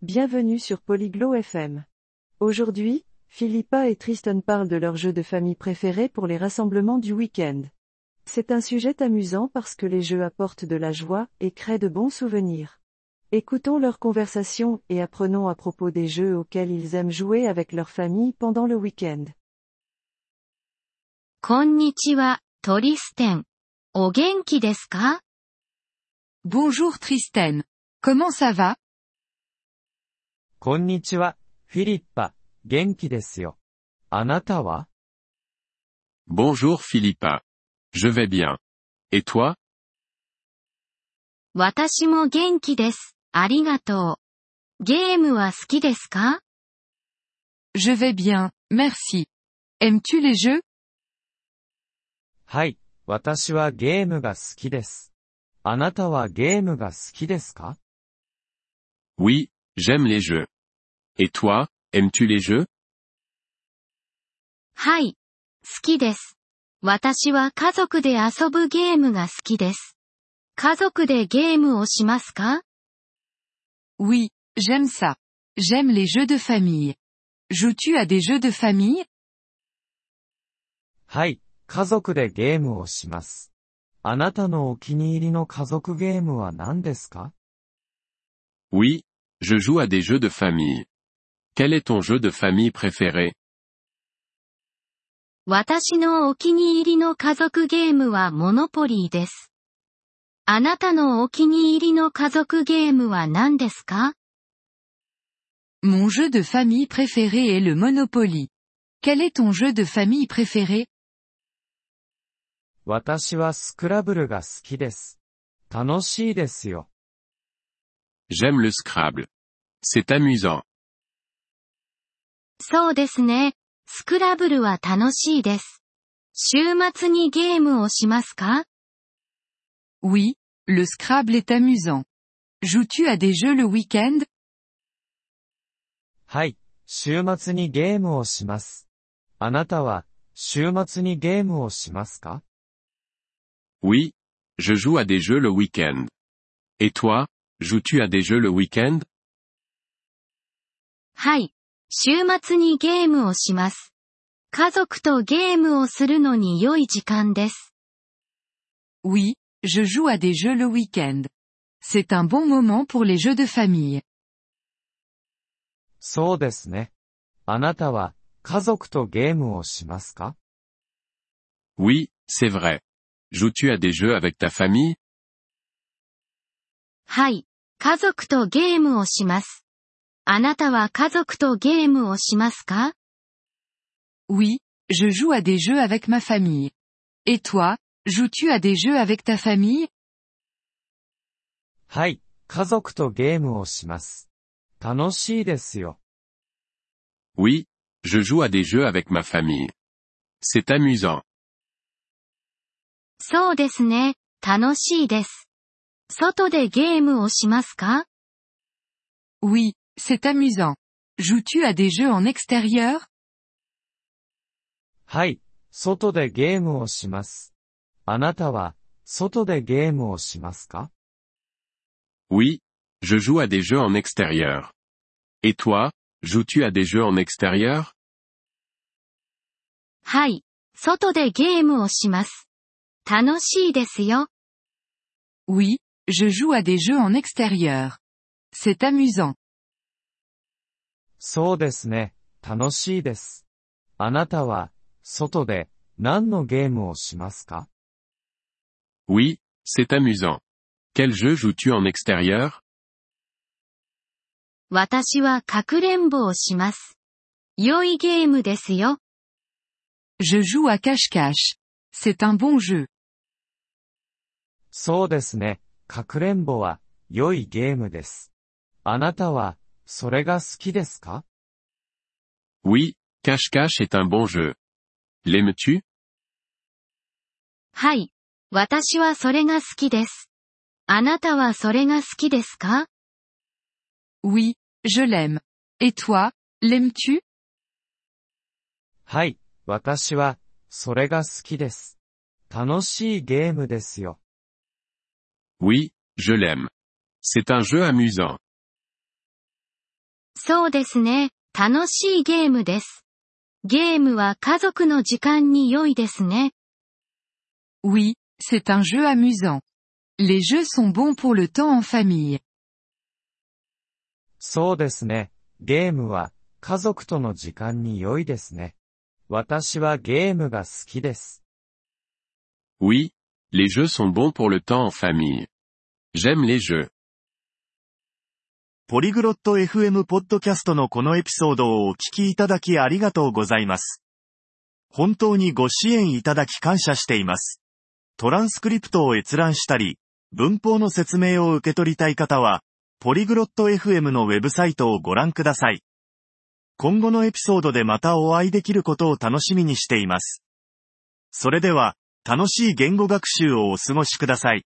Bienvenue sur Polyglot FM. Aujourd'hui, Philippa et Tristan parlent de leur jeu de famille préféré pour les rassemblements du week-end. C'est un sujet amusant parce que les jeux apportent de la joie et créent de bons souvenirs. Écoutons leur conversation et apprenons à propos des jeux auxquels ils aiment jouer avec leur famille pendant le week-end. Bonjour Tristan. Comment ça va? こんにちは、フィリッパ、元気ですよ。あなたは？Bonjour Philippa. Je vais bien. Et toi? 私も元気です。ありがとう。ゲームは好きですか？Je vais bien, merci. Aimes-tu les jeux? はい、私はゲームが好きです。あなたはゲームが好きですか？Oui, j'aime les jeux. Et toi, aimes-tu les jeux はい。好きです。私は家族で遊ぶゲームが好きです。家族でゲームをしますか Oui, j'aime ça. J'aime les jeux de famille. Joues-tu à des jeux de famille はい、家族でゲームをします。あなたのお気に入りの家族ゲームは何ですか Oui, je joue à des jeux de famille. Quel est ton jeu de famille préféré 私のお気に入りの家族ゲームはモノポリーです。あなたのお気に入りの家族ゲームは何ですか Mon jeu de famille préféré est le Monopoly. Quel est ton jeu de famille préféré 私はスクラブルが好きです。楽しいですよ。 J'aime le Scrabble. C'est amusant. そうですね。スクラブルは楽しいです。週末にゲームをしますか Oui, le Scrabble est amusant. Joues-tu à des jeux le week-end はい、週末にゲームをします。あなたは、週末にゲームをしますか Oui, je joue à des jeux le week-end. Et toi, joues-tu à des jeux le week-end はい。週末にゲームをします。家族とゲームをするのに良い時間です。 Oui, je joue à des jeux le week-end. C'est un bon moment pour les jeux de famille. そうですね。あなたは、家族とゲームをしますか Oui, c'est vrai. Joues-tu à des jeux avec ta famille はい。 家族とゲームをします。あなたは家族とゲームをしますか Oui, je joue à des jeux avec ma famille. Et toi, joues-tu à des jeux avec ta famille はい、家族とゲームをします。楽しいですよ。Oui, je joue à des jeux avec ma famille. C'est amusant. そうですね。楽しいです。外でゲームをしますか Oui, c'est amusant. Joues-tu à des jeux en extérieur はい、外でゲームをします。あなたは、外でゲームをしますか Oui, je joue à des jeux en extérieur. Et toi, joues-tu à des jeux en extérieur はい。外でゲームをします。楽しいですよ。 Oui, je joue à des jeux en extérieur. C'est amusant. そうですね、楽しいです。あなたは、外で、何のゲームをしますか Oui, c'est amusant. Quel jeu joues-tu en extérieur 私はかくれんぼをします。良いゲームですよ。 Je joue à cache-cache. C'est un bon jeu. そうですね、 かくれんぼは、良いゲームです。あなたは、それが好きですか？Oui, cache-cache est un bon jeu. L'aimes-tu? はい。私はそれが好きです。あなたはそれが好きですか？Oui, je l'aime. Et toi, l'aimes-tu? はい、私は、それが好きです。楽しいゲームですよ。Oui, je l'aime. C'est un jeu amusant. そうですね。楽しいゲームです。ゲームは家族の時間に良いですね。 Oui, c'est un jeu amusant. Les jeux sont bons pour le temps en famille. そうですね。ゲームは、家族との時間に良いですね。私はゲームが好きです。 Oui, Les jeux sont bons pour le temps en famille. J'aime les jeux. ポリグロット FM ポッドキャストのこのエピソードをお聞きいただきありがとうございます。本当にご支援いただき感謝しています。トランスクリプトを閲覧したり、文法の説明を受け取りたい方は、ポリグロット FM のウェブサイトをご覧ください。今後のエピソードでまたお会いできることを楽しみにしています。それでは、楽しい言語学習をお過ごしください。